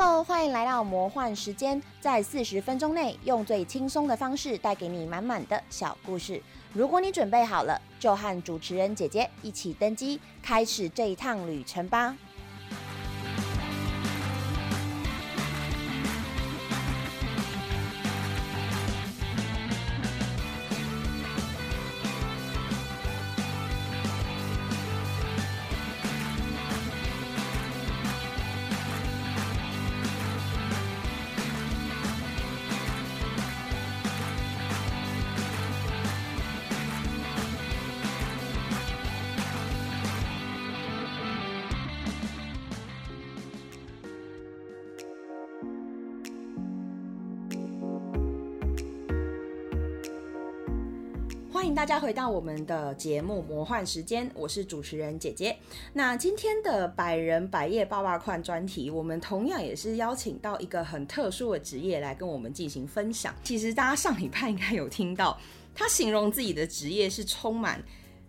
Hello，欢迎来到魔幻时间，在四十分钟内用最轻松的方式带给你满满的小故事。如果你准备好了，就和主持人姐姐一起登机，开始这一趟旅程吧。家回到我们的节目《魔幻时间》，我是主持人姐姐。那今天的百人百业八卦框专题，我们同样也是邀请到一个很特殊的职业来跟我们进行分享。其实大家上礼拜应该有听到，他形容自己的职业是充满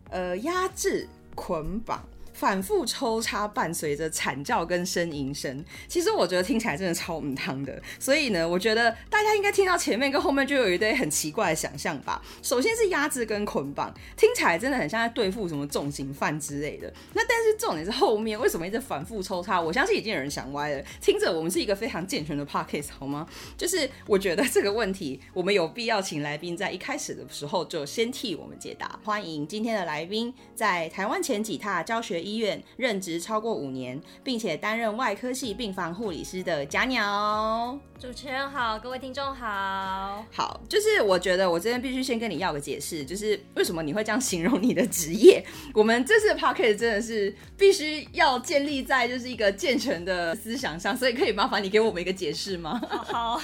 呃压制、捆绑。反复抽插，伴随着惨叫跟呻吟声，其实我觉得听起来真的超唔汤的。所以呢，我觉得大家应该听到前面跟后面就有一堆很奇怪的想象吧。首先是压制跟捆绑，听起来真的很像在对付什么重刑犯之类的。那但是重点是后面为什么一直反复抽插？我相信已经有人想歪了。听着，我们是一个非常健全的 podcast 好吗？就是我觉得这个问题，我们有必要请来宾在一开始的时候就先替我们解答。欢迎今天的来宾，在台湾前几踏教学。医院任职超过五年，并且担任外科系病房护理师的假鸟。主持人好，各位听众好。好，就是我觉得我这边必须先跟你要个解释，就是为什么你会这样形容你的职业？我们这次的 p o c a s t 真的是必须要建立在就是一个健全的思想上，所以可以麻烦你给我们一个解释吗？好，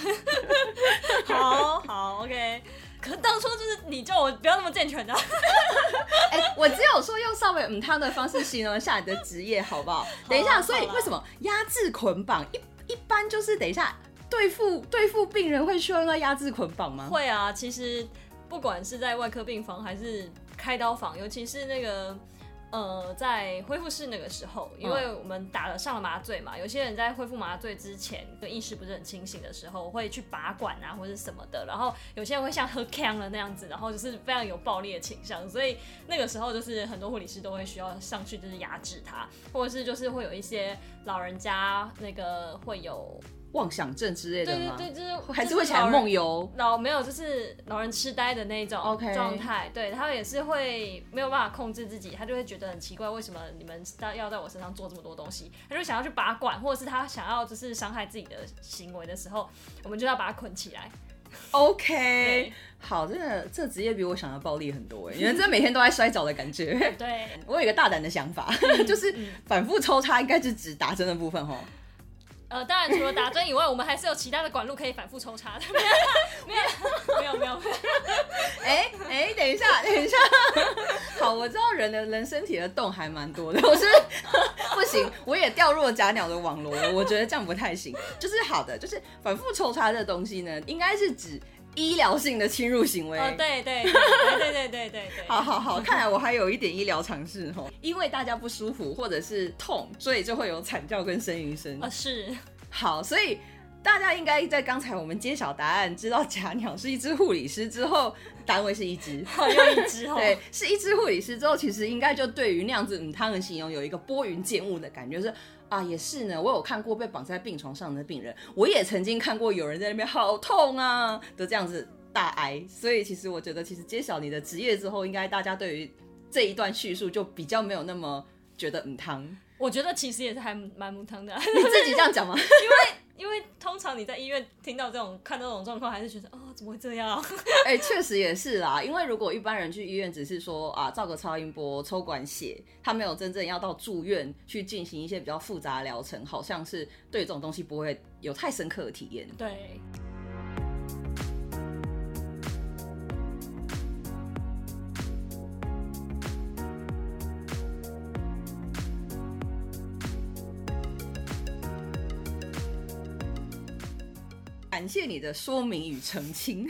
好，好，OK。可当初就是你叫我不要那么健全的，哎，我只有说用稍微嗯汤的方式形容一下你的职业，好不好？等一下，所以为什么压制捆绑一一般就是等一下对付对付病人会需要用到压制捆绑吗？会啊，其实不管是在外科病房还是开刀房，尤其是那个。呃，在恢复室那个时候，因为我们打了上了麻醉嘛，有些人在恢复麻醉之前，就意识不是很清醒的时候，会去拔管啊或者什么的，然后有些人会像喝呛了那样子，然后就是非常有暴力的倾向，所以那个时候就是很多护理师都会需要上去就是压制他，或者是就是会有一些老人家那个会有。妄想症之类的吗？对对对，就是还是会起来梦游。老没有，就是老人痴呆的那种状态。对他也是会没有办法控制自己，他就会觉得很奇怪，为什么你们要在我身上做这么多东西？他就想要去拔管，或者是他想要就是伤害自己的行为的时候，我们就要把他捆起来。OK，好，真的这职业比我想的暴力很多哎，你们真的每天都在摔跤的感觉。对，我有一个大胆的想法，就是反复抽插应该是指打针的部分哈。呃，当然除了打针以外，我们还是有其他的管路可以反复抽插的。没有，没有，没有，没有。哎哎，等一下，等一下。好，我知道人的人身体的洞还蛮多的，我是不行，我也掉入了假鸟的网罗了。我觉得这样不太行。就是好的，就是反复抽插这东西呢，应该是指。医疗性的侵入行为，哦，对对对对对对对对，好好好，看来我还有一点医疗常识哈，因为大家不舒服或者是痛，所以就会有惨叫跟呻吟声。啊，是，好，所以大家应该在刚才我们揭晓答案，知道假鸟是一只护理师之后，单位是一只，又一只，对，是一只护理师之后，其实应该就对于那样子嗯，他们形容有一个拨云见雾的感觉是。啊，也是呢，我有看过被绑在病床上的病人，我也曾经看过有人在那边好痛啊的这样子大哀，所以其实我觉得，其实揭晓你的职业之后，应该大家对于这一段叙述就比较没有那么觉得嗯汤。我觉得其实也是还蛮母汤的，你自己这样讲吗？因为。因为通常你在医院听到这种看到这种状况，还是觉得哦，怎么会这样？哎，确实也是啦。因为如果一般人去医院只是说啊，照个超音波、抽管血，他没有真正要到住院去进行一些比较复杂的疗程，好像是对这种东西不会有太深刻的体验。对。感谢你的说明与澄清。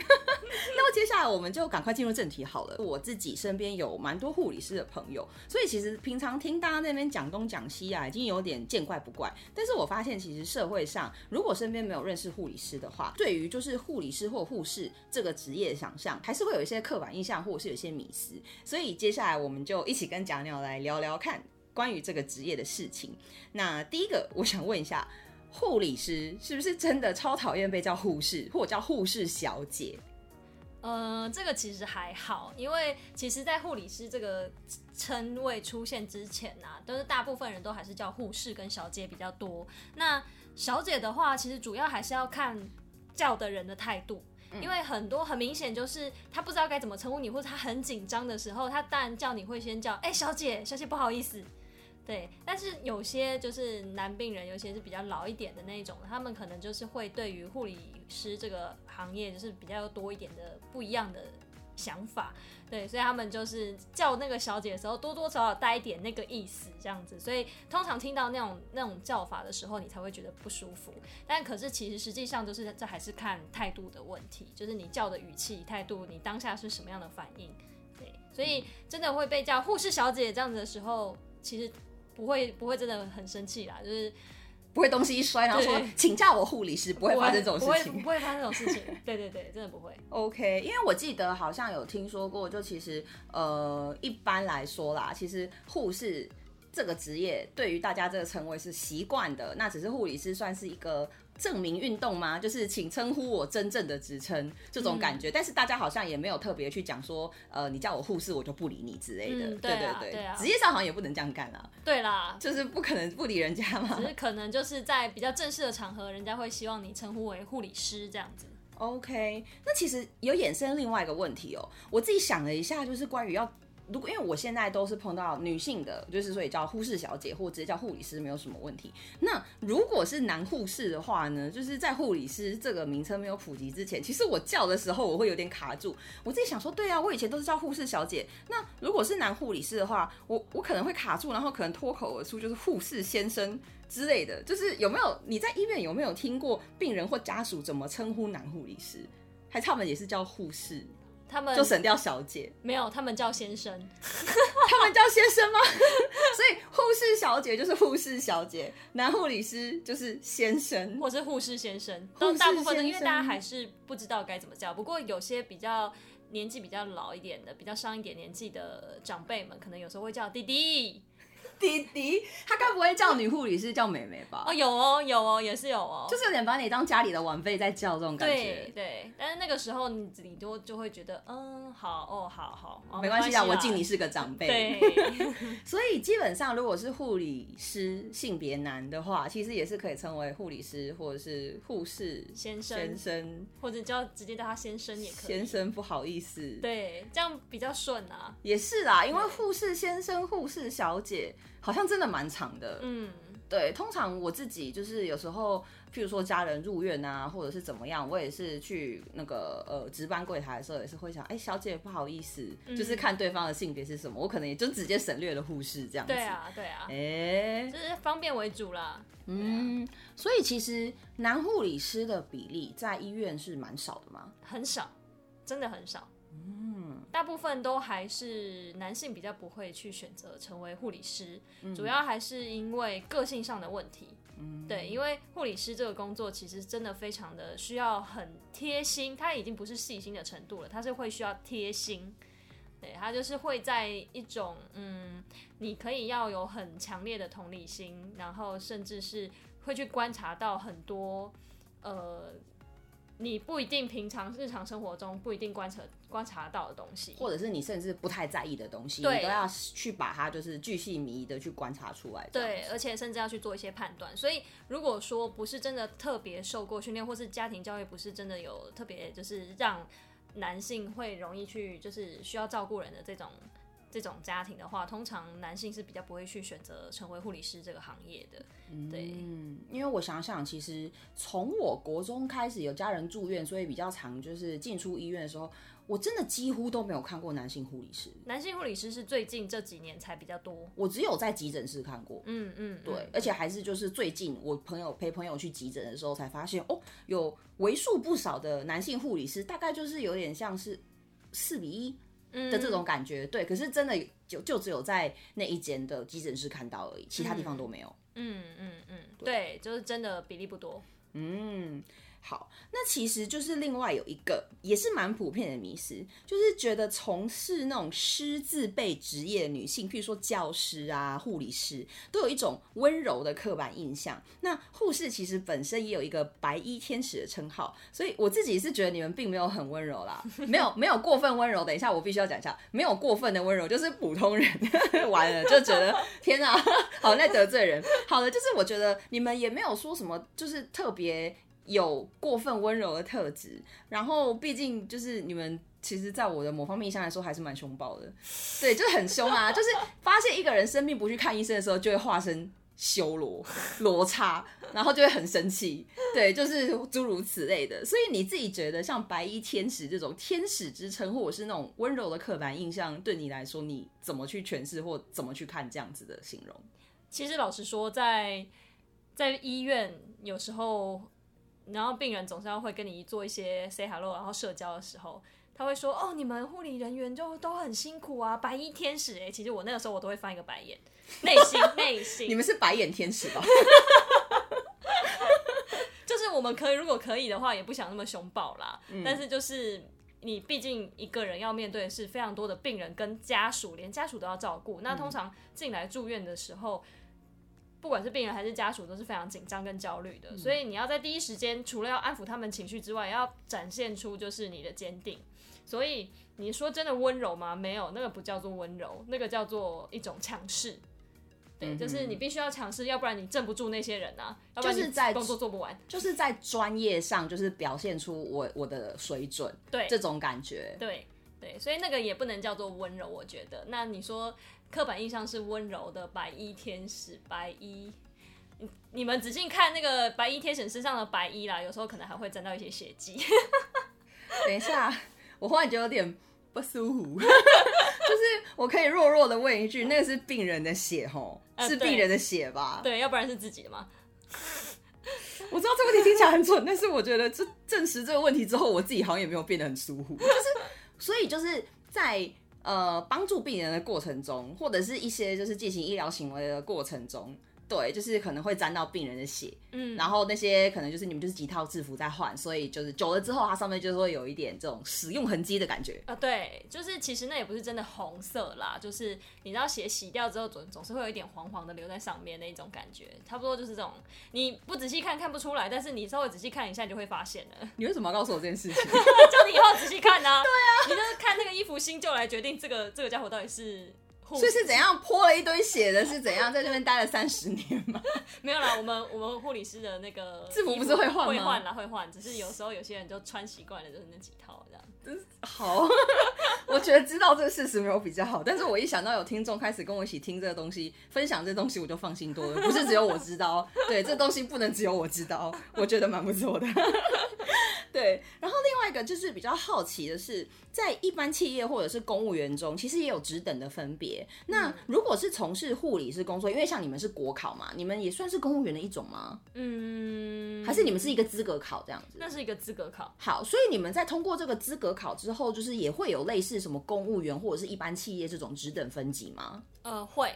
那么接下来我们就赶快进入正题好了。我自己身边有蛮多护理师的朋友，所以其实平常听大家那边讲东讲西啊，已经有点见怪不怪。但是我发现，其实社会上如果身边没有认识护理师的话，对于就是护理师或护士这个职业的想象，还是会有一些刻板印象，或者是有些迷思。所以接下来我们就一起跟贾鸟来聊聊看关于这个职业的事情。那第一个，我想问一下。护理师是不是真的超讨厌被叫护士，或者叫护士小姐？呃，这个其实还好，因为其实，在护理师这个称谓出现之前呢，都是大部分人都还是叫护士跟小姐比较多。那小姐的话，其实主要还是要看叫的人的态度，因为很多很明显就是他不知道该怎么称呼你，或者他很紧张的时候，他当然叫你会先叫哎小姐，小姐不好意思。对，但是有些就是男病人，有些是比较老一点的那种，他们可能就是会对于护理师这个行业就是比较多一点的不一样的想法，对，所以他们就是叫那个小姐的时候，多多少少带一点那个意思这样子，所以通常听到那种那种叫法的时候，你才会觉得不舒服。但可是其实实际上就是这还是看态度的问题，就是你叫的语气、态度，你当下是什么样的反应，对，所以真的会被叫护士小姐这样子的时候，其实。不会不会真的很生气啦，就是不会东西一摔，然后说请叫我护理师，不会发生这种事情，不会发生这种事情。对对对，真的不会。OK，因为我记得好像有听说过，就其实呃一般来说啦，其实护士这个职业对于大家这个称谓是习惯的，那只是护理师算是一个。证明运动吗？就是请称呼我真正的职称这种感觉，但是大家好像也没有特别去讲说，呃，你叫我护士，我就不理你之类的。对对对，职业上好像也不能这样干啊。对啦，就是不可能不理人家嘛。只是可能就是在比较正式的场合，人家会希望你称呼为护理师这样子。OK，那其实有衍生另外一个问题哦，我自己想了一下，就是关于要。如果因为我现在都是碰到女性的，就是所以叫护士小姐或直接叫护理师没有什么问题。那如果是男护士的话呢？就是在护理师这个名称没有普及之前，其实我叫的时候我会有点卡住。我自己想说，对啊，我以前都是叫护士小姐。那如果是男护理师的话，我我可能会卡住，然后可能脱口而出就是护士先生之类的。就是有没有你在医院有没有听过病人或家属怎么称呼男护理师？还差们也是叫护士？他们就省掉小姐，没有，他们叫先生，他们叫先生吗？所以护士小姐就是护士小姐，男护理师就是先生，或是护士先生。都大部分的，因为大家还是不知道该怎么叫。不过有些比较年纪比较老一点的，比较上一点年纪的长辈们，可能有时候会叫弟弟。弟弟，他该不会叫女护理师叫妹妹吧？哦，有哦，有哦，也是有哦，就是有点把你当家里的晚辈在叫这种感觉。对对，但是那个时候你你多就会觉得，嗯，好哦，好好，没关系啊，我敬你是个长辈。对 所以基本上如果是护理师性别男的话，其实也是可以称为护理师或者是护士先生，先生，或者叫直接叫他先生也可以。先生不好意思。对，这样比较顺啊。也是啦，因为护士先生、护士小姐。好像真的蛮长的，嗯，对。通常我自己就是有时候，譬如说家人入院啊，或者是怎么样，我也是去那个呃值班柜台的时候，也是会想，哎，小姐不好意思，就是看对方的性别是什么，我可能也就直接省略了护士这样子。对啊，对啊，哎，就是方便为主啦。嗯，所以其实男护理师的比例在医院是蛮少的吗？很少，真的很少。嗯，大部分都还是男性比较不会去选择成为护理师，主要还是因为个性上的问题。嗯，对，因为护理师这个工作其实真的非常的需要很贴心，他已经不是细心的程度了，他是会需要贴心。对，他就是会在一种嗯，你可以要有很强烈的同理心，然后甚至是会去观察到很多呃。你不一定平常日常生活中不一定观察观察到的东西，或者是你甚至不太在意的东西，你都要去把它就是巨细靡遗的去观察出来。对，而且甚至要去做一些判断。所以如果说不是真的特别受过训练，或是家庭教育不是真的有特别就是让男性会容易去就是需要照顾人的这种。这种家庭的话，通常男性是比较不会去选择成为护理师这个行业的。对，嗯，因为我想想，其实从我国中开始有家人住院，所以比较常就是进出医院的时候，我真的几乎都没有看过男性护理师，男性护理师是最近这几年才比较多。我只有在急诊室看过。嗯嗯，对，而且还是就是最近我朋友陪朋友去急诊的时候才发现，哦，有为数不少的男性护理师，大概就是有点像是四比一的这种感觉。对，可是真的就就只有在那一间的急诊室看到而已，其他地方都没有。嗯嗯嗯，对，就是真的比例不多。嗯。好，那其实就是另外有一个也是蛮普遍的迷思，就是觉得从事那种师字辈职业的女性，譬如说教师啊、护理师，都有一种温柔的刻板印象。那护士其实本身也有一个白衣天使的称号，所以我自己是觉得你们并没有很温柔啦，没有没有过分温柔。等一下，我必须要讲一下，没有过分的温柔，就是普通人 完了就觉得天哪，好在得罪人。好的，就是我觉得你们也没有说什么，就是特别。有过分温柔的特质，然后毕竟就是你们，其实，在我的某方面印象来说，还是蛮凶暴的，对，就是很凶啊，就是发现一个人生病不去看医生的时候，就会化身修罗罗刹，然后就会很生气，对，就是诸如此类的。所以你自己觉得，像白衣天使这种天使之称，或者是那种温柔的刻板印象，对你来说，你怎么去诠释或怎么去看这样子的形容？其实老实说，在在医院有时候。然后病人总是要会跟你做一些 say hello，然后社交的时候，他会说：“哦，你们护理人员就都很辛苦啊，白衣天使。”哎，其实我那个时候我都会翻一个白眼，内心 内心，你们是白眼天使吧？就是我们可以，如果可以的话，也不想那么凶暴啦。但是就是你毕竟一个人要面对的是非常多的病人跟家属，连家属都要照顾。那通常进来住院的时候。不管是病人还是家属都是非常紧张跟焦虑的，所以你要在第一时间，除了要安抚他们情绪之外，要展现出就是你的坚定。所以你说真的温柔吗？没有，那个不叫做温柔，那个叫做一种强势。对，就是你必须要强势，要不然你镇不住那些人啊。就是在工作做不完，就是在专业上就是表现出我我的水准，对这种感觉，对对，所以那个也不能叫做温柔，我觉得。那你说？刻板印象是温柔的白衣天使，白衣，你们仔细看那个白衣天使身上的白衣啦，有时候可能还会沾到一些血迹。等一下，我忽然觉得有点不舒服，就是我可以弱弱的问一句，那个是病人的血吼，是病人的血吧？对，要不然是自己的吗？我知道这个问题听起来很蠢，但是我觉得这证实这个问题之后，我自己好像也没有变得很舒服，就是所以就是在。呃，帮助病人的过程中，或者是一些就是进行医疗行为的过程中。对，就是可能会沾到病人的血，嗯，然后那些可能就是你们就是几套制服在换，所以就是久了之后，它上面就会有一点这种使用痕迹的感觉啊。对，就是其实那也不是真的红色啦，就是你知道血洗掉之后总总是会有一点黄黄的留在上面那种感觉，差不多就是这种。你不仔细看看不出来，但是你稍微仔细看一下你就会发现了。你为什么要告诉我这件事情？叫你以后仔细看呢？对啊，你就是看那个衣服新旧来决定这个这个家伙到底是。所以是怎样泼了一堆血的？是怎样在这边待了三十年吗？没有啦，我们我们护理师的那个制服不是会换吗？会换啦，会换。只是有时候有些人就穿习惯了，就是那几套这样。好，我觉得知道这个事实没有比较好。但是我一想到有听众开始跟我一起听这个东西，分享这东西，我就放心多了。不是只有我知道，对，这东西不能只有我知道，我觉得蛮不错的。对，然后另外一个就是比较好奇的是，在一般企业或者是公务员中，其实也有职等的分别。那如果是从事护理师工作，因为像你们是国考嘛，你们也算是公务员的一种吗？嗯，还是你们是一个资格考这样子？那是一个资格考。好，所以你们在通过这个资格考之后，就是也会有类似什么公务员或者是一般企业这种职等分级吗？呃，会。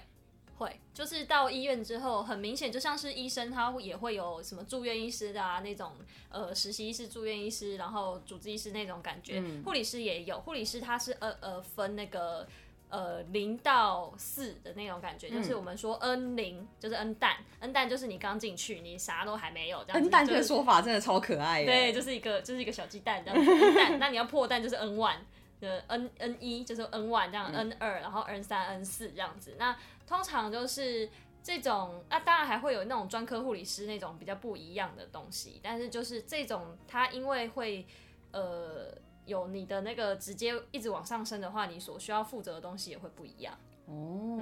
会，就是到医院之后，很明显就像是医生，他也会有什么住院医师的啊那种，呃，实习医师、住院医师，然后主治医师那种感觉。护理师也有，护理师他是呃呃分那个呃零到四的那种感觉，就是我们说 N 零就是 N 蛋，N 蛋就是你刚进去，你啥都还没有这样。N 蛋这个说法真的超可爱。对，就是一个就是一个小鸡蛋这样子。N 蛋，那你要破蛋就是 N one，呃 N N 一就是 N one 这样，N 二然后 N 三 N 四这样子。那通常就是这种，那当然还会有那种专科护理师那种比较不一样的东西，但是就是这种，它因为会呃有你的那个直接一直往上升的话，你所需要负责的东西也会不一样。哦，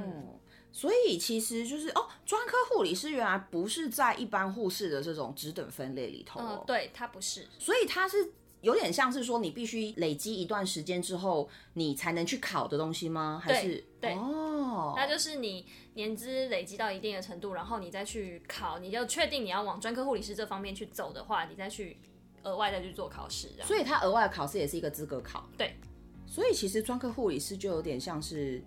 所以其实就是哦，专科护理师原来不是在一般护士的这种职等分类里头，对，他不是，所以他是有点像是说你必须累积一段时间之后，你才能去考的东西吗？还是？对。哦，那就是你年资累积到一定的程度，然后你再去考，你就确定你要往专科护理师这方面去走的话，你再去额外再去做考试，这样。所以他额外的考试也是一个资格考。对，所以其实专科护理师就有点像是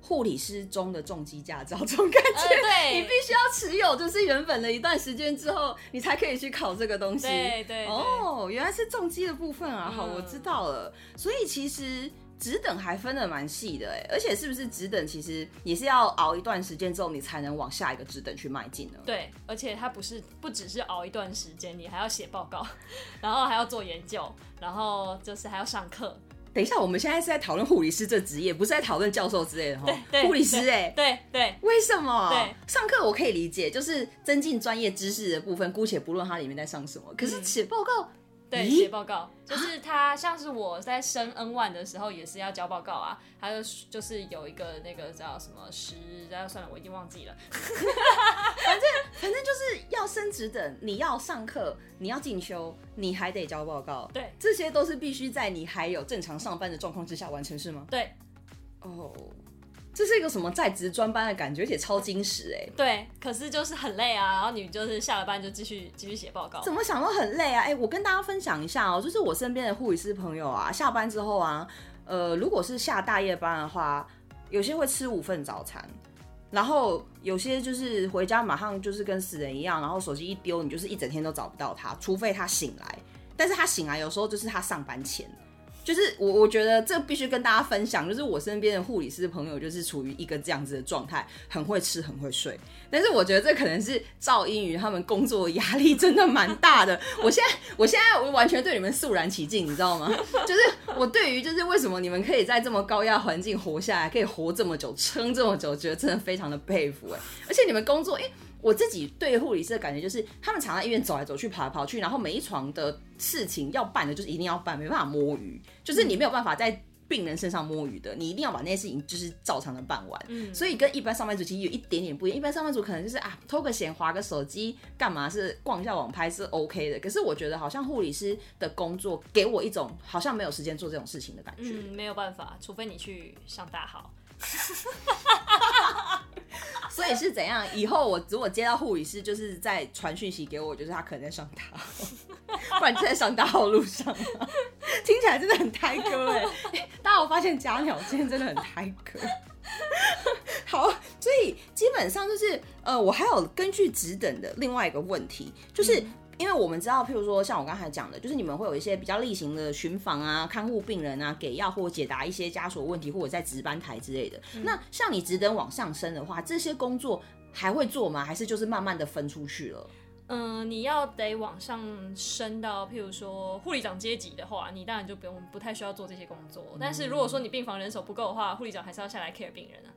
护理师中的重机驾照这种感觉。呃，对，你必须要持有，就是原本的一段时间之后，你才可以去考这个东西。对对对哦，原来是重机的部分啊！好，嗯我知道了。所以其实职等还分的蛮细的哎，而且是不是职等其实也是要熬一段时间之后，你才能往下一个职等去迈进呢？对，而且它不是不只是熬一段时间，你还要写报告，然后还要做研究，然后就是还要上课。等一下，我们现在是在讨论护理师这职业，不是在讨论教授之类的哈。对，护理师哎、对对为什么？对，上课我可以理解，就是增进专业知识的部分，姑且不论它里面在上什么。可是写报告，对，咦写报告就是他，像是我在升 N one 的时候也是要交报告啊，他就就是有一个那个叫什么十，然后算了，我已经忘记了。反正反正就是要升职等，你要上课，你要进修，你还得交报告。对这些都是必须在你还有正常上班的状况之下完成，是吗？对哦，这是一个什么在职专班的感觉，而且超精实哎。对，可是就是很累啊，然后你就是下了班就继续继续写报告。怎么想都很累啊！哎、我跟大家分享一下哦、就是我身边的护理师朋友啊，下班之后啊，呃，如果是下大夜班的话，有些会吃五份早餐，然后有些就是回家马上就是跟死人一样，然后手机一丢，你就是一整天都找不到他，除非他醒来。但是他醒来有时候就是他上班前，就是我我觉得这必须跟大家分享，就是我身边的护理师朋友就是处于一个这样子的状态，很会吃，很会睡。但是我觉得这可能是噪音于他们工作压力真的蛮大的。我现在我现在我完全对你们肃然起敬，你知道吗？就是我对于就是为什么你们可以在这么高压环境活下来，可以活这么久，撑这么久，觉得真的非常的佩服哎。而且你们工作，哎、我自己对护理师的感觉就是，他们常在医院走来走去、跑来跑去，然后每一床的事情要办的，就是一定要办，没办法摸鱼，就是你没有办法在病人身上摸鱼的，你一定要把那些事情就是照常的办完。嗯所以跟一般上班族其实有一点点不一样。一般上班族可能就是啊，偷个闲、划个手机，干嘛是逛一下网拍是 OK 的。可是我觉得好像护理师的工作给我一种好像没有时间做这种事情的感觉。嗯，没有办法，除非你去上大号。所以是怎样？以后我如果接到护理师，就是在传讯息给我，就是他可能在上大号，不然就在上大号路上嘛。听起来真的很胎哥 哎、欸大家我发现假鸟今天真的很胎哥。好，所以基本上就是呃，我还有根据职等的另外一个问题，就是。因为我们知道，譬如说像我刚才讲的，就是你们会有一些比较例行的巡访啊、看护病人啊、给药或解答一些家属问题，或者在值班台之类的。那像你职等往上升的话，这些工作还会做吗？还是就是慢慢的分出去了？嗯，你要得往上升到，譬如说护理长阶级的话，你当然就不用不太需要做这些工作。但是如果说你病房人手不够的话，护理长还是要下来 care 病人啊。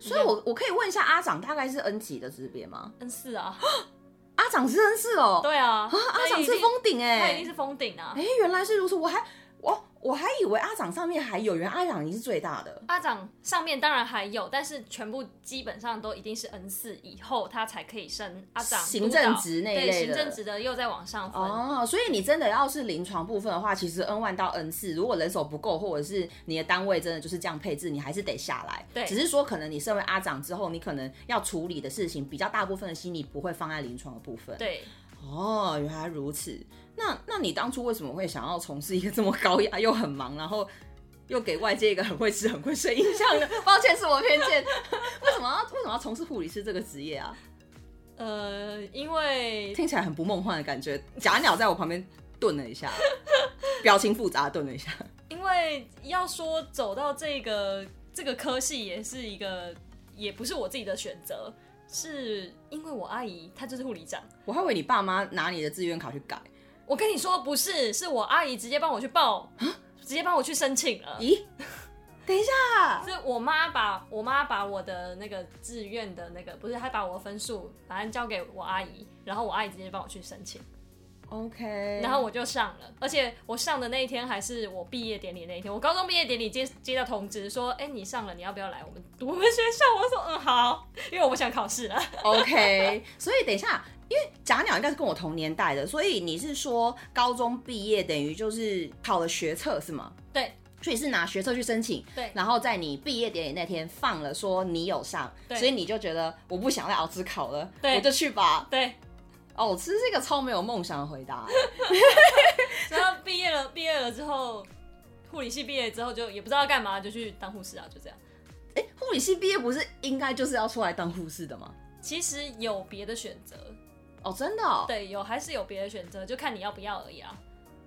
所以我我可以问一下阿长大概是 N 级的级别吗？N 四啊，阿长是真是哦，对啊，阿长是封，顶哎他哎、一定是封顶啊哎、。原来是如此，我还我我还以为阿长上面还有，原来阿长已经是最大的。阿长上面当然还有，但是全部基本上都一定是 N 四以后，他才可以升阿长行政职那一类的行政职的又再往上分。哦，所以你真的要是临床部分的话，其实 N 万到 N 四，如果人手不够，或者是你的单位真的就是这样配置，你还是得下来。对只是说可能你身为阿长之后，你可能要处理的事情比较大部分的心理不会放在临床的部分。对，哦，原来如此。那那你当初为什么会想要从事一个这么高压又很忙，然后又给外界一个很会吃很会睡印象的？抱歉，是我偏见。为什么要为什么要从事护理师这个职业啊？呃，因为听起来很不梦幻的感觉。假鸟在我旁边顿了一下，表情复杂，顿了一下。因为要说走到这个这个科系，也是一个也不是我自己的选择，是因为我阿姨她就是护理长。我还以为你爸妈拿你的志愿卡去改。我跟你说不是，是我阿姨直接帮我去报，直接帮我去申请了。咦，等一下，是我妈把我妈把我的那个志愿的那个不是，她把我的分数反正交给我阿姨，然后我阿姨直接帮我去申请，OK，然后我就上了，而且我上的那一天还是我毕业典礼那一天，我高中毕业典礼接接到通知说，哎、你上了，你要不要来我们我们学校？我说嗯好，因为我不想考试了。OK，所以等一下，假鸟应该是跟我同年代的，所以你是说高中毕业等于就是考了学测是吗？对所以是拿学测去申请，对然后在你毕业典礼那天放了说你有上，所以你就觉得我不想再熬职考了，对我就去吧。对，哦，这是一个超没有梦想的回答。然后毕业了，毕业了之后，护理系毕业之后就也不知道干嘛，就去当护士啊，就这样。哎，护理系毕业不是应该就是要出来当护士的吗？其实有别的选择，哦，真的、哦。对，有还是有别的选择，就看你要不要而已啊。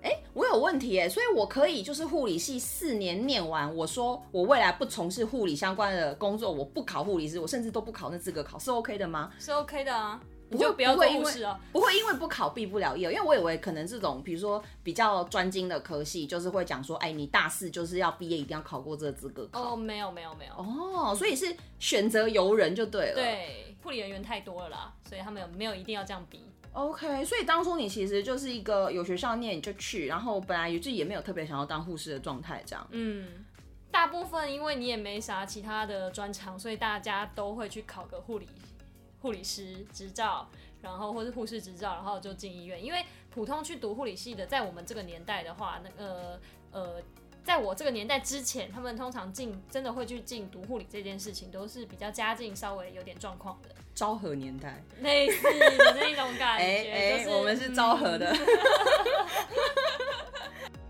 哎，我有问题哎，所以我可以就是护理系四年念完，我说我未来不从事护理相关的工作，我不考护理师，我甚至都不考那资格考，是 OK 的吗？是 OK 的啊，不会不会因为。不会因为不考毕不了业，因为我以为可能这种比如说比较专精的科系，就是会讲说，哎，你大四就是要毕业一定要考过这个资格考。哦，没有没有没有，哦，所以是选择由人就对了。对，护理人员太多了啦，所以他们有没有一定要这样比？OK，所以当初你其实就是一个有学校念你就去，然后本来自己也没有特别想要当护士的状态，这样。嗯，大部分因为你也没啥其他的专长，所以大家都会去考个护理护理师执照，然后或是护士执照，然后就进医院。因为普通去读护理系的，在我们这个年代的话，那个呃。在我这个年代之前，他们通常进真的会去进读护理这件事情，都是比较家境稍微有点状况的，昭和年代，类似的那种感觉。就是我们是昭和的。嗯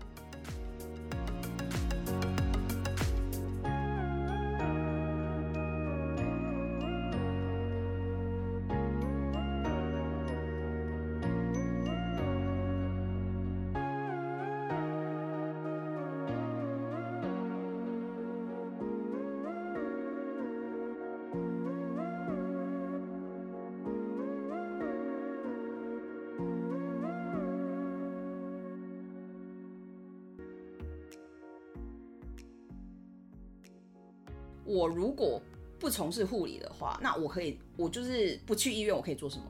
我如果不从事护理的话，那我可以，我就是不去医院，我可以做什么？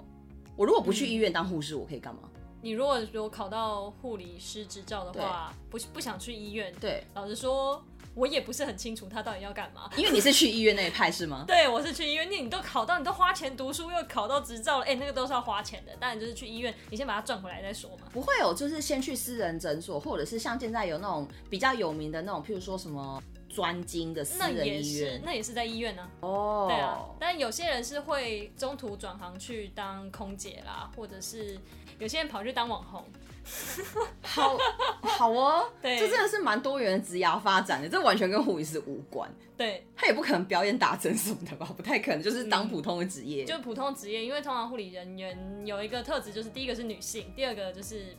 我如果不去医院当护士，我可以干嘛？你如果有考到护理师执照的话，不不想去医院，对，老实说，我也不是很清楚他到底要干嘛。因为你是去医院那一派是吗？对，我是去医院，那你都考到，你都花钱读书，又考到执照了，哎、那个都是要花钱的。当然就是去医院，你先把它赚回来再说嘛。不会有，就是先去私人诊所，或者是像现在有那种比较有名的那种，譬如说什么专精的私那人也是医院，。那也是在医院呢、哦，对啊，但有些人是会中途转行去当空姐啦，或者是有些人跑去当网红。好好哦，对这真的是蛮多元的职涯发展的，这完全跟护理师无关。对，他也不可能表演打针什么的吧？不太可能，就是当普通的职业。就普通职业，因为通常护理人员有一个特质，就是第一个是女性，第二个就是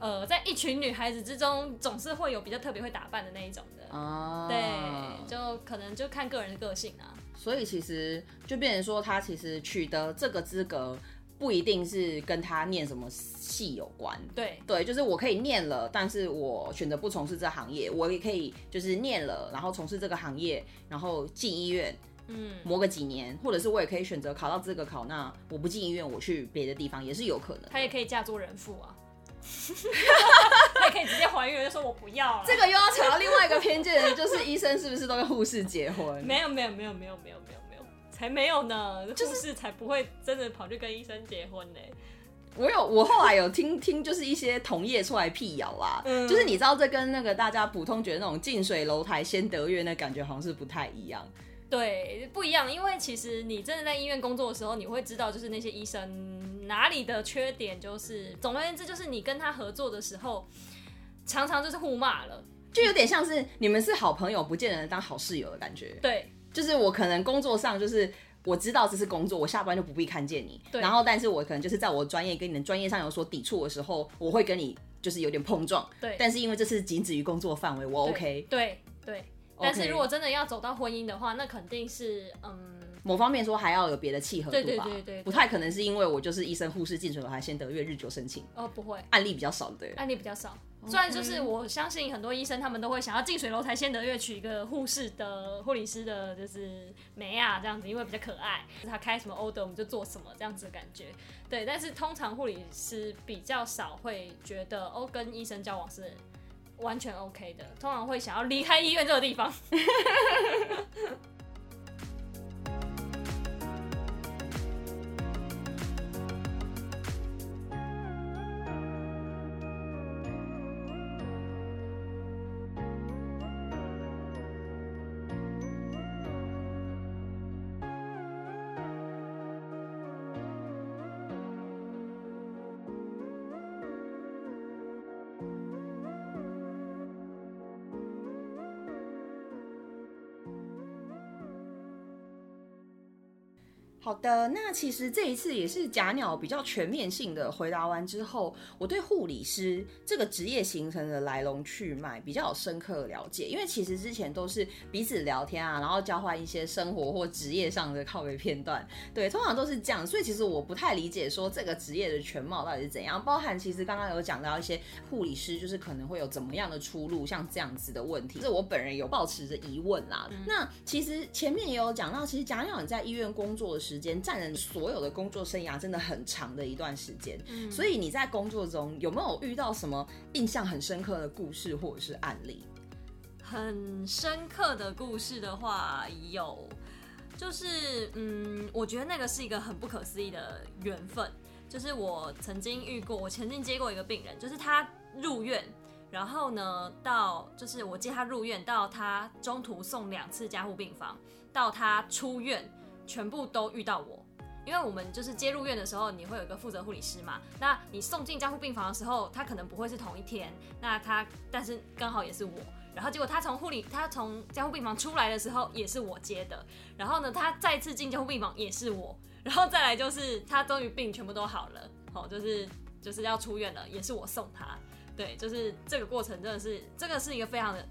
呃，在一群女孩子之中，总是会有比较特别会打扮的那一种的。啊，对，就可能就看个人的个性啊。所以其实就变成说，他其实取得这个资格不一定是跟他念什么系有关。对对，就是我可以念了，但是我选择不从事这行业，我也可以就是念了，然后从事这个行业，然后进医院嗯，磨个几年，或者是我也可以选择考到资格考，那我不进医院，我去别的地方也是有可能。他也可以嫁做人妇啊。可以直接怀孕了就说我不要了。这个又要扯到另外一个偏见，就是医生是不是都跟护士结婚？没有没有没有没有没有没有没有，才没有呢！护士才不会真的跑去跟医生结婚呢。我有，我后来有听听，就是一些同业出来辟谣啦，嗯就是你知道这跟那个大家普通觉得那种近水楼台先得月那感觉好像是不太一样。对，不一样，因为其实你真的在医院工作的时候，你会知道，就是那些医生哪里的缺点，就是总而言之，就是你跟他合作的时候，常常就是互骂了。就有点像是你们是好朋友，不见得当好室友的感觉。对就是我可能工作上就是我知道这是工作，我下班就不必看见你。对然后，但是我可能就是在我专业跟你的专业上有所抵触的时候，我会跟你就是有点碰撞。对但是因为这是仅止于工作范围，我 OK。对对。但是如果真的要走到婚姻的话，那肯定是嗯，某方面说还要有别的契合度吧，对对对对对不太可能是因为我就是医生、护士、进水楼台先得月，日久生情，哦不会，案例比较少对。案例比较少。虽然就是我相信很多医生他们都会想要近水楼台先得月，娶一个护士的护理师的，就是梅啊这样子，因为比较可爱。他开什么 order 我们就做什么这样子的感觉。对，但是通常护理师比较少会觉得哦跟医生交往是完全 OK 的，通常会想要离开医院这个地方。好的，那其实这一次也是假鸟比较全面性的回答完之后，我对护理师这个职业形成的来龙去脉比较有深刻的了解。因为其实之前都是彼此聊天啊，然后交换一些生活或职业上的靠背片段，对，通常都是这样。所以其实我不太理解说这个职业的全貌到底是怎样，包含其实刚刚有讲到一些护理师就是可能会有怎么样的出路，像这样子的问题，这我本人有抱持着疑问啦。那其实前面也有讲到，其实假鸟你在医院工作的时间占人所有的工作生涯真的很长的一段时间，所以你在工作中有没有遇到什么印象很深刻的故事或者是案例？很深刻的故事的话，有，就是嗯，我觉得那个是一个很不可思议的缘分。就是我曾经遇过，我曾经接过一个病人，就是他入院，然后呢，到就是我接他入院，到他中途送两次加护病房，到他出院，全部都遇到我。因为我们就是接入院的时候，你会有一个负责护理师嘛，那你送进加护病房的时候，他可能不会是同一天，那他但是刚好也是我。然后结果他从护理，他从加护病房出来的时候也是我接的。然后呢，他再次进加护病房也是我。然后再来就是他终于病全部都好了，好就是就是要出院了，也是我送他。对，就是这个过程真的是这个是一个非常的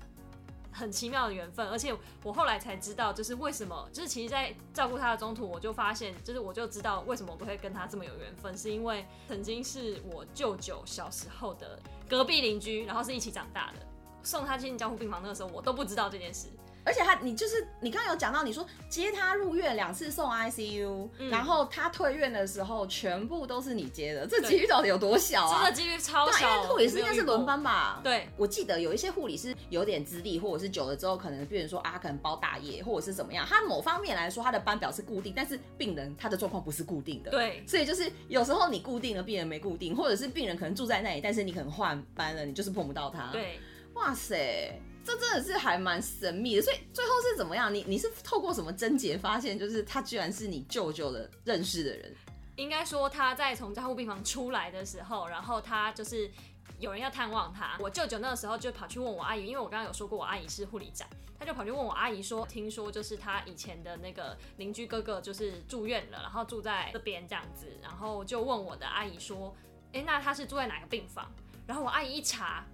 很奇妙的缘分。而且我后来才知道，就是为什么，就是其实，在照顾他的中途，我就发现，就是我就知道为什么我会跟他这么有缘分，是因为曾经是我舅舅小时候的隔壁邻居，然后是一起长大的。送他进交护病房那个时候，我都不知道这件事。而且他，你就是你刚刚有讲到，你说接他入院两次送 ICU，然后他退院的时候全部都是你接的，这几率到底有多小啊？这个几率超小。因为护理师应该是轮班吧？对，我记得有一些护理师有点资历，或者是久了之后，可能病人说啊，可能包大夜，或者是怎么样，他某方面来说他的班表是固定，但是病人他的状况不是固定的。对，所以就是有时候你固定了，病人没固定，或者是病人可能住在那里，但是你可能换班了，你就是碰不到他。对，哇塞。这真的是还蛮神秘的，所以最后是怎么样？你你是透过什么贞洁发现，就是他居然是你舅舅的认识的人？应该说他在从加护病房出来的时候，然后他就是有人要探望他。我舅舅那个时候就跑去问我阿姨，因为我刚刚有说过我阿姨是护理长，他就跑去问我阿姨说，听说就是他以前的那个邻居哥哥就是住院了，然后住在这边这样子，然后就问我的阿姨说，哎，那他是住在哪个病房？然后我阿姨一查。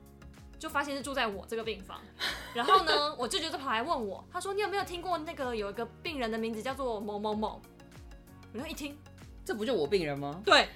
就发现是住在我这个病房，然后呢，我舅舅就跑来问我，他说：“你有没有听过那个有一个病人的名字叫做某某某？”然后一听，这不就我病人吗？对，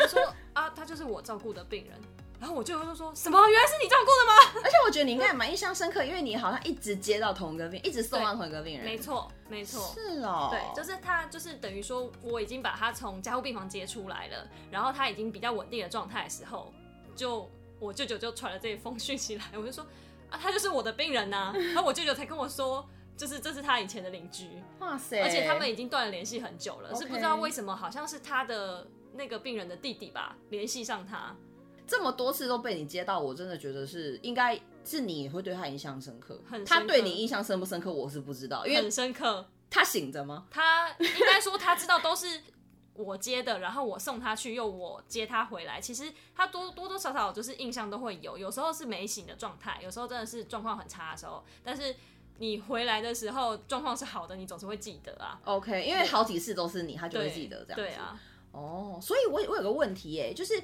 他说：“啊，他就是我照顾的病人。”然后我舅舅就说什么：“原来是你照顾的吗？”而且我觉得你应该也蛮印象深刻，因为你好像一直接到同一个病，一直送到同一个病人。没错，没错，是哦。对，就是他，就是等于说我已经把他从加护病房接出来了，然后他已经比较稳定的状态的时候，就。我舅舅就传了这一封讯息来，我就说啊，他就是我的病人呐。然后我舅舅才跟我说，就是这是他以前的邻居。哇塞！而且他们已经断了联系很久了，是不知道为什么，好像是他的那个病人的弟弟吧，联系上他。这么多次都被你接到，我真的觉得是应该是你会对他印象深刻。很，他对你印象深不深刻，我是不知道，因为很深刻。他醒着吗？他应该说他知道都是。我接的，然后我送他去，又我接他回来。其实他多多多少少就是印象都会有，有时候是没醒的状态，有时候真的是状况很差的时候。但是你回来的时候状况是好的，你总是会记得啊。OK，因为好几次都是你，他就会记得这样子。对啊。哦，所以我我有个问题耶，就是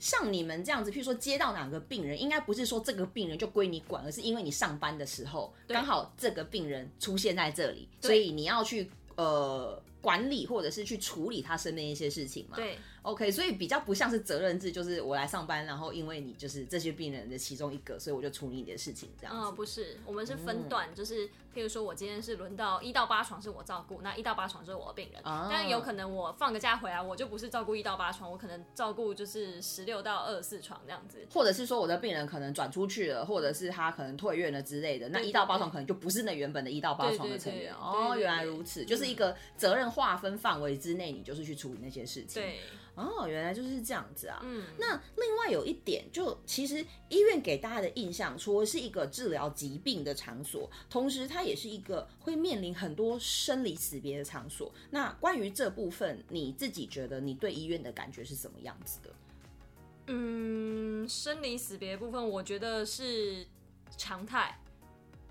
像你们这样子，譬如说接到哪个病人，应该不是说这个病人就归你管，而是因为你上班的时候刚好这个病人出现在这里，所以你要去呃。管理或者是去处理他身边一些事情嘛？对，OK，所以比较不像是责任制，就是我来上班，然后因为你就是这些病人的其中一个，所以我就处理你的事情这样子。嗯，不是，我们是分段，就是譬如说我今天是轮到一到八床是我照顾，那一到八床就是我的病人，啊但有可能我放个假回来，我就不是照顾一到八床，我可能照顾就是十六到二十四床这样子，或者是说我的病人可能转出去了，或者是他可能退院了之类的，那一到八床可能就不是那原本的一到八床的成员。哦，原来如此，就是一个责任划分范围。之内，你就是去处理那些事情。对，哦，原来就是这样子啊。嗯，那另外有一点，就其实医院给大家的印象，除了是一个治疗疾病的场所，同时它也是一个会面临很多生离死别的场所。那关于这部分，你自己觉得你对医院的感觉是什么样子的？嗯，生离死别部分，我觉得是常态。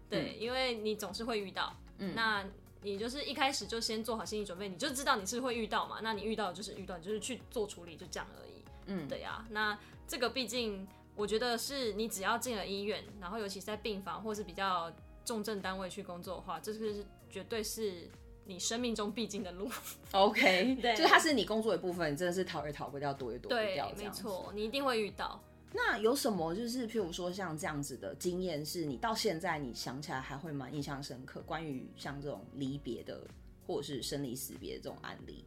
对，因为你总是会遇到。嗯，那。你就是一开始就先做好心理准备，你就知道你是会遇到嘛。那你遇到就是遇到，就是去做处理，就这样而已。嗯，对呀、那这个毕竟我觉得是你只要进了医院，然后尤其是在病房或是比较重症单位去工作的话，这是绝对是你生命中必经的路。OK，对就是它是你工作的一部分，真的是逃也逃不掉，躲也躲不掉，，对没。错，你一定会遇到。那有什么就是譬如说像这样子的经验，是你到现在你想起来还会蛮印象深刻？关于像这种离别的或者是生离死别的这种案例，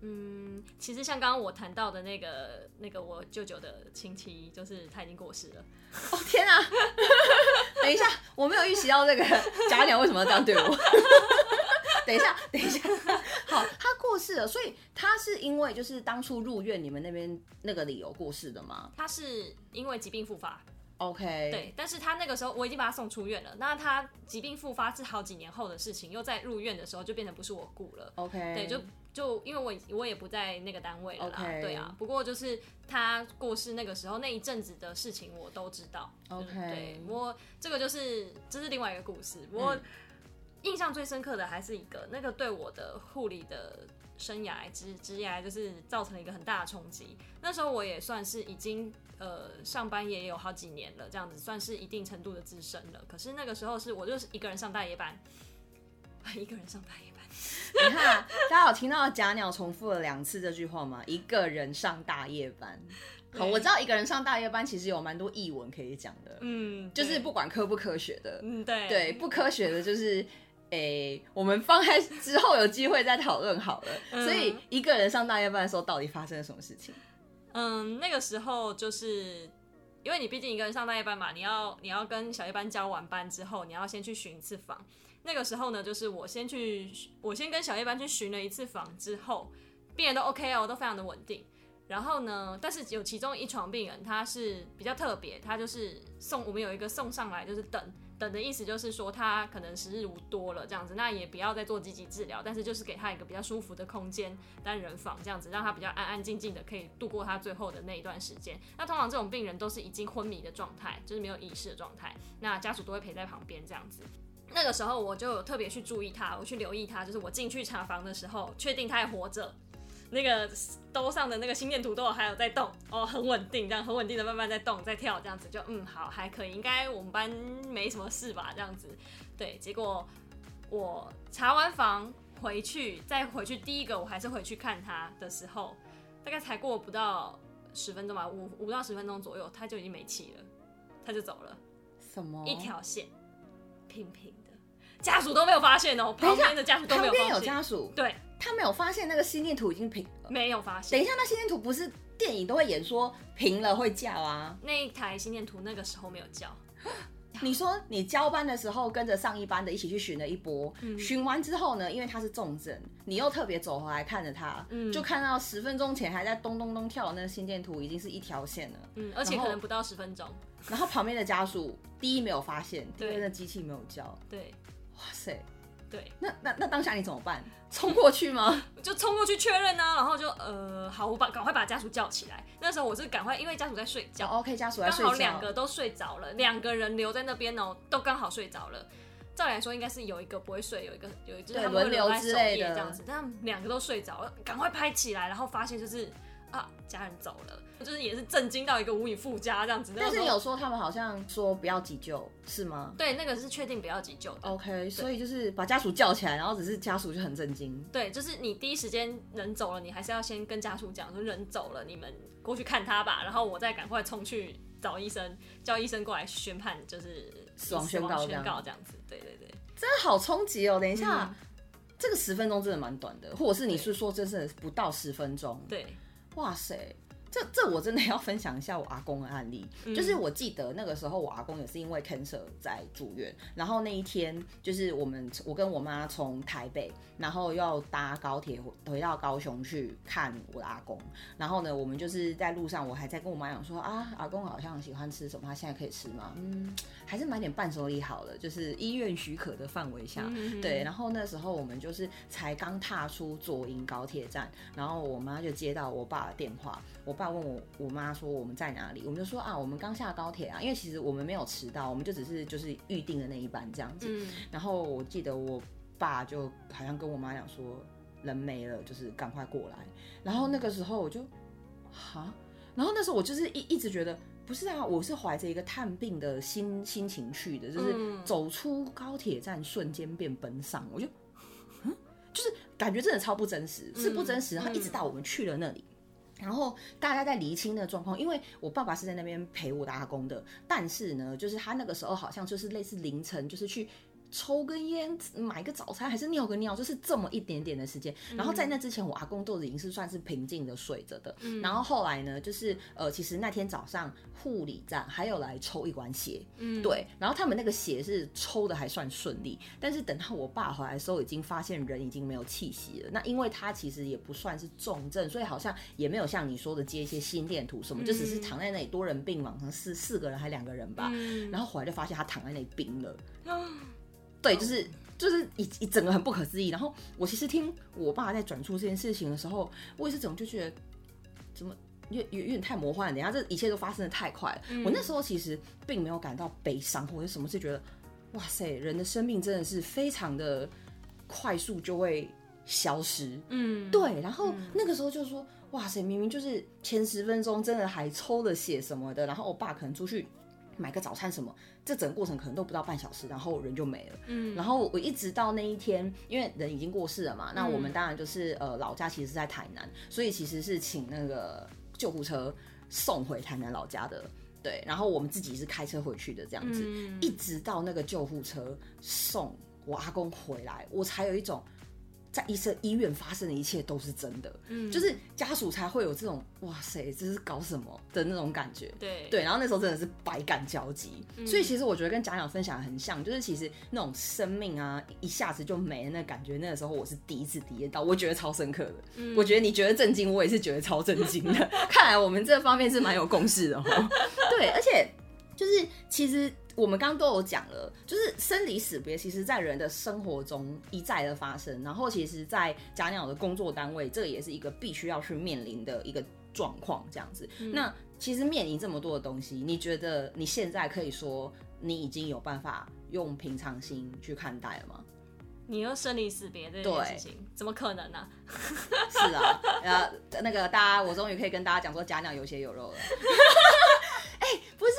嗯，其实像刚刚我谈到的那个那个我舅舅的亲戚，就是他已经过世了。哦天啊！等一下，我没有预习到这个 假鸟为什么要这样对我。等一下，等一下，好，他过世了，所以他是因为就是当初入院你们那边那个理由过世的吗他是因为疾病复发，？OK，，对，但是他那个时候我已经把他送出院了。那他疾病复发是好几年后的事情，又在入院的时候就变成不是我雇了。，OK，对，就就因为我我也不在那个单位了啦 OK 对啊。不过就是他过世那个时候那一阵子的事情我都知道。OK 嗯对，不过这个就是这是另外一个故事。不过印象最深刻的还是一个，那个对我的护理的生涯职职涯就是造成了一个很大的冲击。那时候我也算是已经呃上班也有好几年了，这样子算是一定程度的资深了。可是那个时候是我就是一个人上大夜班，一个人上大夜班。你看，大家有听到假鸟重复了两次这句话吗？一个人上大夜班。好，我知道一个人上大夜班其实有蛮多译文可以讲的，嗯，就是不管科不科学的，嗯对对，不科学的，就是诶、我们放在 之后有机会再讨论好了。嗯所以一个人上大夜班的时候，到底发生了什么事情？嗯，那个时候就是因为你毕竟一个人上大夜班嘛，你要你要跟小夜班交完班之后，你要先去巡一次房。那个时候呢，就是我先去，我先跟小夜班去巡了一次房之后，病人都 OK 哦，都非常的稳定。然后呢，但是有其中一床病人他是比较特别，他就是送我们有一个送上来就是等等的意思，就是说他可能时日无多了这样子，那也不要再做积极治疗，但是就是给他一个比较舒服的空间，单人房这样子，让他比较安安静静的可以度过他最后的那一段时间。那通常这种病人都是已经昏迷的状态，就是没有意识的状态，那家属都会陪在旁边这样子。那个时候我就特别去注意他，我去留意他，就是我进去查房的时候，确定他还活着，那个兜上的那个心电图都有还有在动，哦，很稳定，这样很稳定的慢慢在动，在跳，这样子就嗯好还可以，应该我们班没什么事吧，这样子。对，结果我查完房回去，再回去第一个我还是回去看他的时候，大概才过不到十分钟吧，五五到十分钟左右，他就已经没气了，他就走了，什么？一条线平平的，家属都没有发现哦，旁边的家属都没有发现，家属，对，他没有发现那个心电图已经平了。没有发现。等一。下，那心电图不是电影都会演说平了会叫啊？那一台心电图那个时候没有叫，你说你交班的时候跟着上一班的一起去巡了一波，嗯。巡完之后呢，因为他是重症，你又特别走回来看着他，嗯。就看到十分钟前还在咚咚咚跳的那个心电图已经是一条线了，嗯，而且可能不到十分钟，然后旁边的家属第一没有发现，第二对。那机器没有叫，对。哇塞，对，那那那当下你怎么办？冲过去吗？就冲过去确认啊，然后就呃，好，我把赶快把家属叫起来。那时候我是赶快，因为家属在睡觉，OK，家属在刚睡觉，好两个都睡着了，两个人留在那边哦，都刚好睡着了。照理来说，应该是有一个不会睡，有一个有一就是对他们轮流留在守之类的夜这样子，但两个都睡着了，赶快拍起来，然后发现就是啊，家人走了，就是也是震惊到一个无以复加这样子。但是个时候有说他们好像说不要急救，是吗对那个是确定不要急救的。？OK，所以就是把家属叫起来，然后只是家属就很震惊。对，就是你第一时间人走了，你还是要先跟家属讲说人走了，你们过去看他吧，然后我再赶快冲去找医生，叫医生过来宣判，就是死亡宣告这宣样告这样子。对对对，真的好冲击哦！等一下，嗯这个十分钟真的蛮短的，或者是你是说真是不到十分钟？对，哇塞，这这我真的要分享一下我阿公的案例，嗯。就是我记得那个时候我阿公也是因为 cancer 在住院，然后那一天就是我们我跟我妈从台北，然后要搭高铁回回到高雄去看我的阿公，然后呢，我们就是在路上，我还在跟我妈讲说啊，阿公好像喜欢吃什么，他现在可以吃吗？嗯，还是买点伴手礼好了，就是医院许可的范围下，嗯对，然后那时候我们就是才刚踏出左营高铁站，然后我妈就接到我爸的电话，我爸问我我妈说我们在哪里，我们就说啊我们刚下高铁啊，因为其实我们没有迟到，我们就只是就是预定的那一班这样子。嗯然后我记得我爸就好像跟我妈讲说人没了，就是赶快过来。然后那个时候我就哈，然后那时候我就是一一直觉得不是啊，我是怀着一个探病的心心情去的，就是走出高铁站瞬间变奔丧，我就嗯，就是感觉真的超不真实，是不真实。然后一直到我们去了那里。然后大家在厘清的状况，因为我爸爸是在那边陪我打工的，但是呢，就是他那个时候好像就是类似凌晨，就是去。抽根烟，买个早餐，还是尿个尿，就是这么一点点的时间。然后在那之前，我阿公都已经是算是平静的睡着的。然后后来呢，就是呃，其实那天早上护理站还有来抽一管血，嗯，对。然后他们那个血是抽的还算顺利，但是等到我爸回来的时候，已经发现人已经没有气息了。那因为他其实也不算是重症，所以好像也没有像你说的接一些心电图什么，就只是躺在那里多人病房，四四个人还两个人吧。然后回来就发现他躺在那里冰了。对，就是就是一一整个很不可思议。然后我其实听我爸在转述这件事情的时候，我也是怎么就觉得怎么有有有点太魔幻了。等下这一切都发生的太快了。我那时候其实并没有感到悲伤或者什么，是觉得哇塞，人的生命真的是非常的快速就会消失。嗯，对。然后那个时候就说哇塞，明明就是前十分钟真的还抽了血什么的，然后我爸可能出去。买个早餐什么，这整个过程可能都不到半小时，然后人就没了。嗯，然后我一直到那一天，因为人已经过世了嘛，那我们当然就是呃老家其实是在台南，所以其实是请那个救护车送回台南老家的。对，然后我们自己是开车回去的，这样子，一直到那个救护车送我阿公回来，我才有一种。在医生医院发生的一切都是真的，嗯，就是家属才会有这种哇塞，这是搞什么的那种感觉，对。对，然后那时候真的是百感交集，所以其实我觉得跟贾鸟分享很像，就是其实那种生命啊一下子就没了那感觉，那个时候我是第一次体验到，我觉得超深刻的，嗯，我觉得你觉得震惊，我也是觉得超震惊的，看来我们这方面是蛮有共识的哈，对，而且就是其实。我们刚刚都有讲了，就是生离死别，其实在人的生活中一再的发生。然后，其实，在假鸟的工作单位，这个也是一个必须要去面临的一个状况。这样子，那其实面临这么多的东西，你觉得你现在可以说你已经有办法用平常心去看待了吗？你又生离死别这件事情，怎么可能呢？是啊，呃，那个大家，我终于可以跟大家讲说，假鸟有血有肉了。哎，不是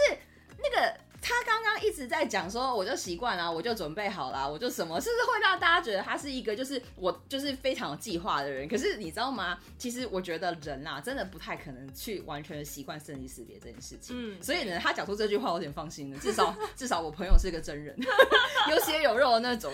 那个。他刚刚一直在讲说，我就习惯了，我就准备好了，我就什么，是不是会让大家觉得他是一个就是我就是非常有计划的人？可是你知道吗？其实我觉得人啊，真的不太可能去完全的习惯生离死别这件事情。嗯，所以呢，他讲出这句话，我有点放心了。至少 至少我朋友是个真人，有血有肉的那种。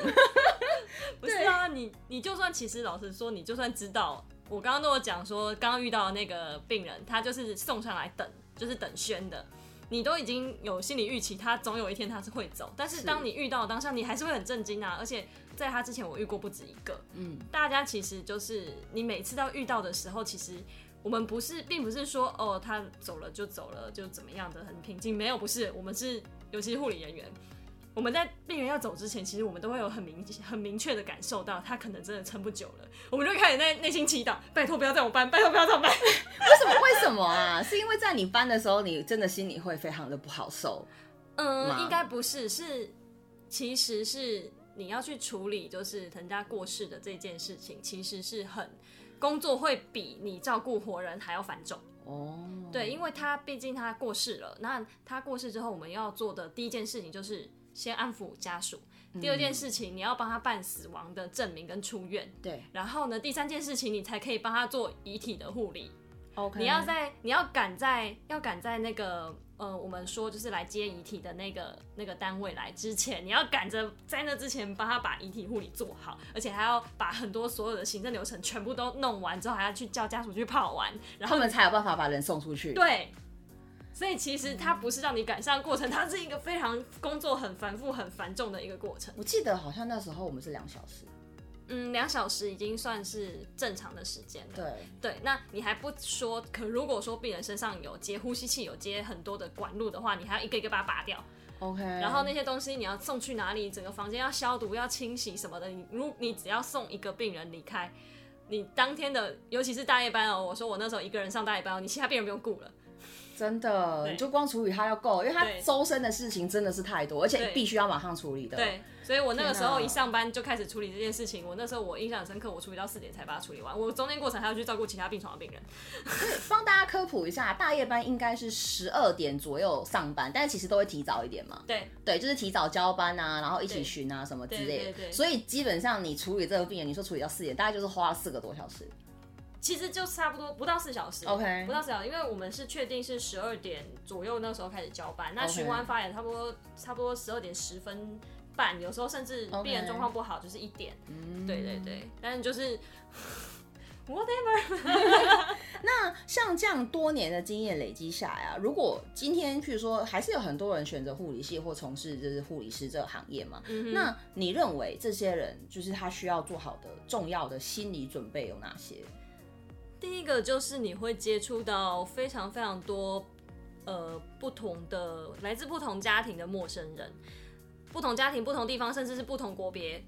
不是啊，你你就算其实老实说，你就算知道，我刚刚都有讲说，刚刚遇到的那个病人，他就是送上来等，就是等宣的。你都已经有心理预期，他总有一天他是会走，但是当你遇到当下，你还是会很震惊啊！而且在他之前，我遇过不止一个。嗯，大家其实就是你每次到遇到的时候，其实我们不是，并不是说哦，他走了就走了，就怎么样的很平静，没有，不是，我们是尤其是护理人员。我们在病人要走之前，其实我们都会有很明很明确的感受到，他可能真的撑不久了。我们就开始在内心祈祷，拜托不要在我搬，拜托不要在我搬。为什么？为什么啊？是因为在你搬的时候，你真的心里会非常的不好受。嗯，应该不是，是其实是你要去处理，就是人家过世的这件事情，其实是很工作会比你照顾活人还要繁重。哦，对，因为他毕竟他过世了，那他过世之后，我们要做的第一件事情就是。先安抚家属，第二件事情你要帮他办死亡的证明跟出院，对。然后呢，第三件事情你才可以帮他做遗体的护理。OK。你要在你要赶在要赶在那个呃，我们说就是来接遗体的那个那个单位来之前，你要赶着在那之前帮他把遗体护理做好，而且还要把很多所有的行政流程全部都弄完之后，还要去叫家属去跑完，然后他们才有办法把人送出去。对。所以其实它不是让你赶上过程，它是一个非常工作很繁复、很繁重的一个过程。我记得好像那时候我们是两小时，嗯，两小时已经算是正常的时间了。对对，那你还不说，可如果说病人身上有接呼吸器、有接很多的管路的话，你还要一个一个把它拔掉。OK，然后那些东西你要送去哪里？整个房间要消毒、要清洗什么的。你如你只要送一个病人离开，你当天的尤其是大夜班哦，我说我那时候一个人上大夜班哦，你其他病人不用顾了。真的，你就光处理它要够，因为它周身的事情真的是太多，而且对必须要马上处理的。对，所以我那个时候一上班就开始处理这件事情。我那时候我印象很深刻，我处理到四点才把它处理完。我中间过程还要去照顾其他病床的病人。帮大家科普一下，大夜班应该是十二点左右上班，但是其实都会提早一点嘛。对对，就是提早交班啊，然后一起巡啊什么之类的。所以基本上你处理这个病人，你说处理到四点，大概就是花了四个多小时。其实就差不多不到四小时 OK 不到四小时，因为我们是确定是十二点左右那时候开始交班，那巡完发言差不多差不多十二点十分半，有时候甚至病人状况不好就是一点。嗯。对对对，但是就是 whatever，那像这样多年的经验累积下来啊，如果今天譬如说还是有很多人选择护理系或从事就是护理师这个行业嘛，嗯那你认为这些人就是他需要做好的重要的心理准备有哪些？第一个就是你会接触到非常非常多呃不同的来自不同家庭的陌生人，不同家庭、不同地方，甚至是不同国别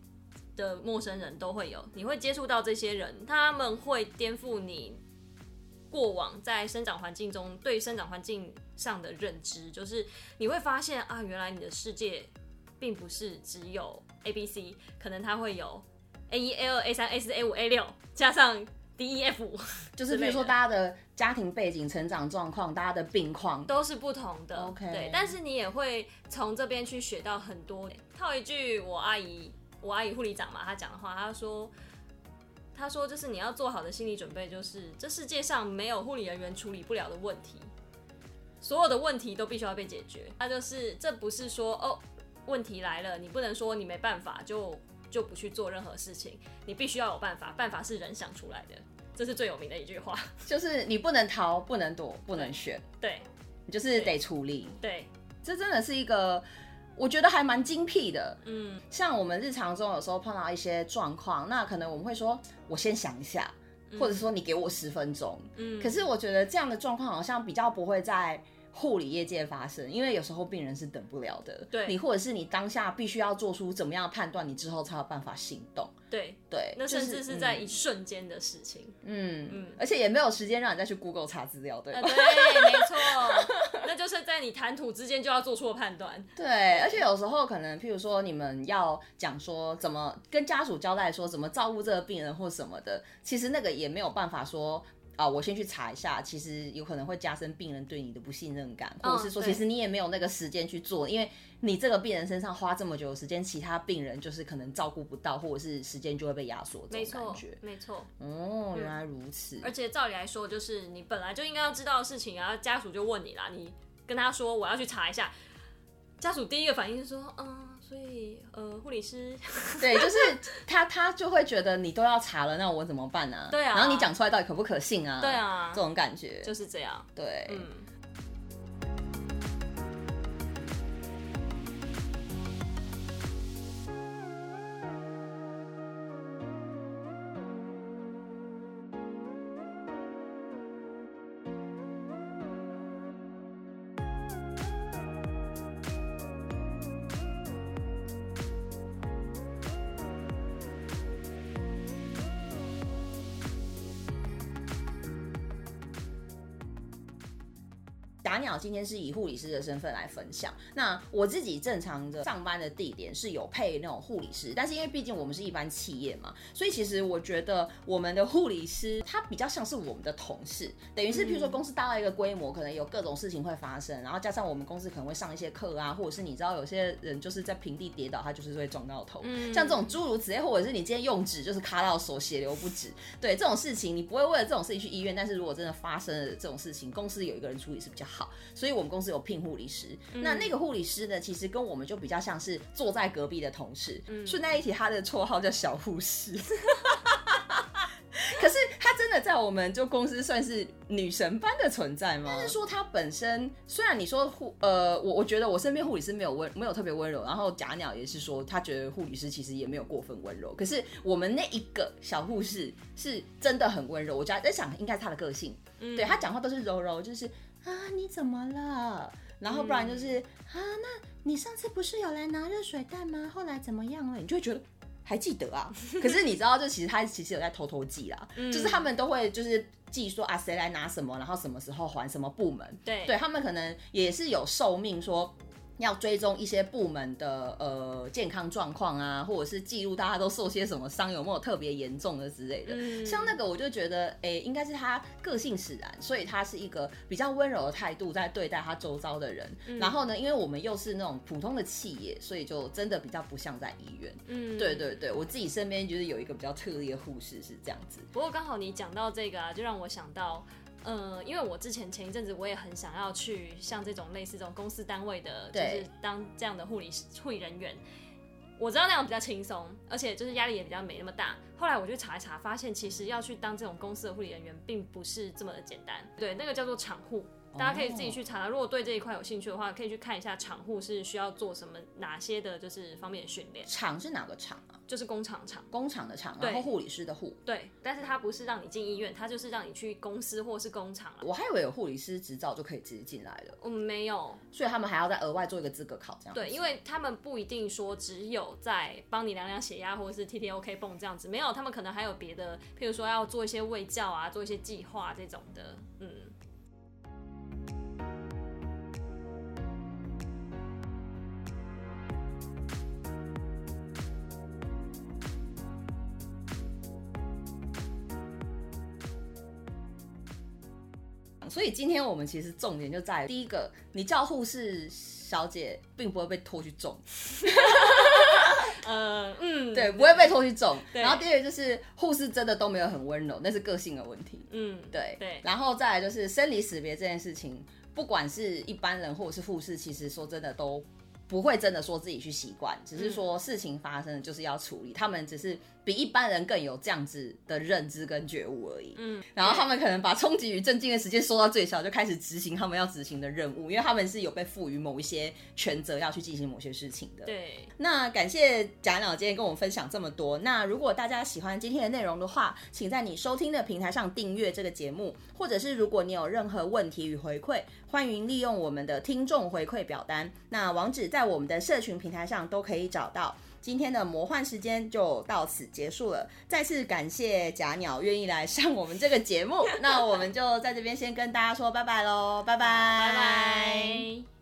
的陌生人都会有。你会接触到这些人，他们会颠覆你过往在生长环境中对生长环境上的认知，就是你会发现啊，原来你的世界并不是只有 A、B、C，可能它会有 A 一、A 二、A 三、A 四、A 五、A 六，加上 D、E、F。就是比如说大家的家庭背景、成长状况、大家的病况，都是不同的。OK 对，但是你也会从这边去学到很多。套一句我阿姨，我阿姨护理长嘛，她讲的话，她说，她说就是你要做好的心理准备，就是这世界上没有护理人员处理不了的问题，所有的问题都必须要被解决。那就是这不是说哦，问题来了，你不能说你没办法就就不去做任何事情，你必须要有办法，办法是人想出来的。这是最有名的一句话，就是你不能逃、不能躲、不能选，对你就是得处理。对，这真的是一个，我觉得还蛮精辟的。嗯，像我们日常中有时候碰到一些状况，那可能我们会说，我先想一下，或者说你给我十分钟。嗯可是我觉得这样的状况好像比较不会在护理业界发生，因为有时候病人是等不了的。对你或者是你当下必须要做出怎么样的判断，你之后才有办法行动。对。对，那甚至是在嗯一瞬间的事情。嗯嗯而且也没有时间让你再去 Google 查资料，对吧呃，对，没错，那就是在你谈吐之间就要做出判断。对，而且有时候可能，譬如说你们要讲说怎么跟家属交代说怎么照顾这个病人或什么的，其实那个也没有办法说啊，我先去查一下，其实有可能会加深病人对你的不信任感，或者是说其实你也没有那个时间去做，因为你这个病人身上花这么久的时间，其他病人就是可能照顾不到，或者是时间就会被压缩，这没错种感觉。，没错。哦，原来如此。而且照理来说，就是你本来就应该要知道的事情，然后家属就问你啦，你跟他说我要去查一下，家属第一个反应是说，嗯，所以呃，护理师，对，就是他他就会觉得你都要查了，那我怎么办呢、对啊然后你讲出来到底可不可信啊？对，啊这，种感觉。就是这样。对，嗯，今天是以护理师的身份来分享。那我自己正常的上班的地点是有配那种护理师，但是因为毕竟我们是一般企业嘛，所以其实我觉得我们的护理师他比较像是我们的同事，等于是譬如说公司大到一个规模，可能有各种事情会发生，然后加上我们公司可能会上一些课啊，或者是你知道有些人就是在平地跌倒，他就是会撞到头，像这种诸如此类，或者是你今天用纸就是卡到手，血流不止，对这种事情，你不会为了这种事情去医院，但是如果真的发生了这种事情，公司有一个人处理是比较好，所以我们公司有聘护理师。那那个护理师呢，其实跟我们就比较像是坐在隔壁的同事。顺带一提，他的绰号叫小护士。可是她真的在我们就公司算是女神般的存在吗？但是说她本身，虽然你说护呃，我我觉得我身边护理师没有温没有特别温柔，然后假鸟也是说他觉得护理师其实也没有过分温柔，可是我们那一个小护士是真的很温柔，我觉得在想应该是她的个性，对她讲话都是柔柔，就是啊你怎么了？然后不然就是、啊那你上次不是有来拿热水袋吗？后来怎么样了？你就会觉得还记得啊？可是你知道，就其实他其实有在偷偷记啦，就是他们都会就是记说啊谁来拿什么，然后什么时候还什么部门。对，对他们可能也是有寿命说。要追踪一些部门的呃健康状况啊，或者是记录大家都受些什么伤，有没有特别严重的之类的。像那个我就觉得，哎，应该是他个性使然，所以他是一个比较温柔的态度在对待他周遭的人。然后呢，因为我们又是那种普通的企业，所以就真的比较不像在医院。嗯，对对对，我自己身边就是有一个比较特例的护士是这样子。不过刚好你讲到这个啊，就让我想到。嗯，因为我之前前一阵子我也很想要去像这种类似这种公司单位的，就是当这样的护理护理人员。我知道那样比较轻松，而且就是压力也比较没那么大。后来我去查一查，发现其实要去当这种公司的护理人员，并不是这么的简单。对，那个叫做厂护。大家可以自己去查，如果对这一块有兴趣的话，可以去看一下厂护是需要做什么、哪些的，就是方面的训练。厂是哪个厂啊？就是工厂厂，工厂的厂，然后护理师的护。对，但是它不是让你进医院，它就是让你去公司或是工厂我还以为有护理师执照就可以直接进来了。嗯，没有，所以他们还要再额外做一个资格考，这样。对，因为他们不一定说只有在帮你量量血压或者是 T T O K 泵这样子，没有，他们可能还有别的，譬如说要做一些卫教啊，做一些计划这种的，嗯。所以今天我们其实重点就在第一个，你叫护士小姐，并不会被拖去种。呃嗯，对，不会被拖去种。然后第二个就是护士真的都没有很温柔，那是个性的问题。嗯，对对。然后再来就是生离死别这件事情，不管是一般人或者是护士，其实说真的都。不会真的说自己去习惯，只是说事情发生了就是要处理。他们只是比一般人更有这样子的认知跟觉悟而已。嗯，然后他们可能把冲击与震惊的时间缩到最小，就开始执行他们要执行的任务，因为他们是有被赋予某一些权责要去进行某些事情的。对，那感谢贾鸟今天跟我们分享这么多。那如果大家喜欢今天的内容的话，请在你收听的平台上订阅这个节目，或者是如果你有任何问题与回馈，欢迎利用我们的听众回馈表单。那网址。在我们的社群平台上都可以找到。今天的魔幻时间就到此结束了。再次感谢假鸟愿意来上我们这个节目。那我们就在这边先跟大家说拜拜喽，拜拜，拜拜。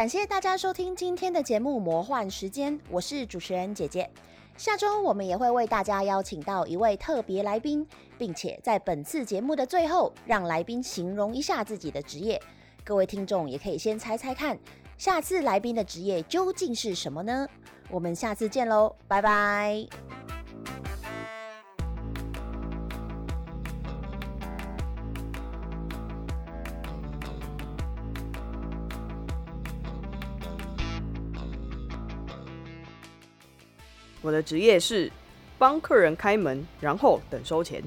感谢大家收听今天的节目《魔幻时间》，我是主持人姐姐。下周我们也会为大家邀请到一位特别来宾，并且在本次节目的最后，让来宾形容一下自己的职业。各位听众也可以先猜猜看，下次来宾的职业究竟是什么呢？我们下次见喽，拜拜。我的职业是帮客人开门，然后等收钱。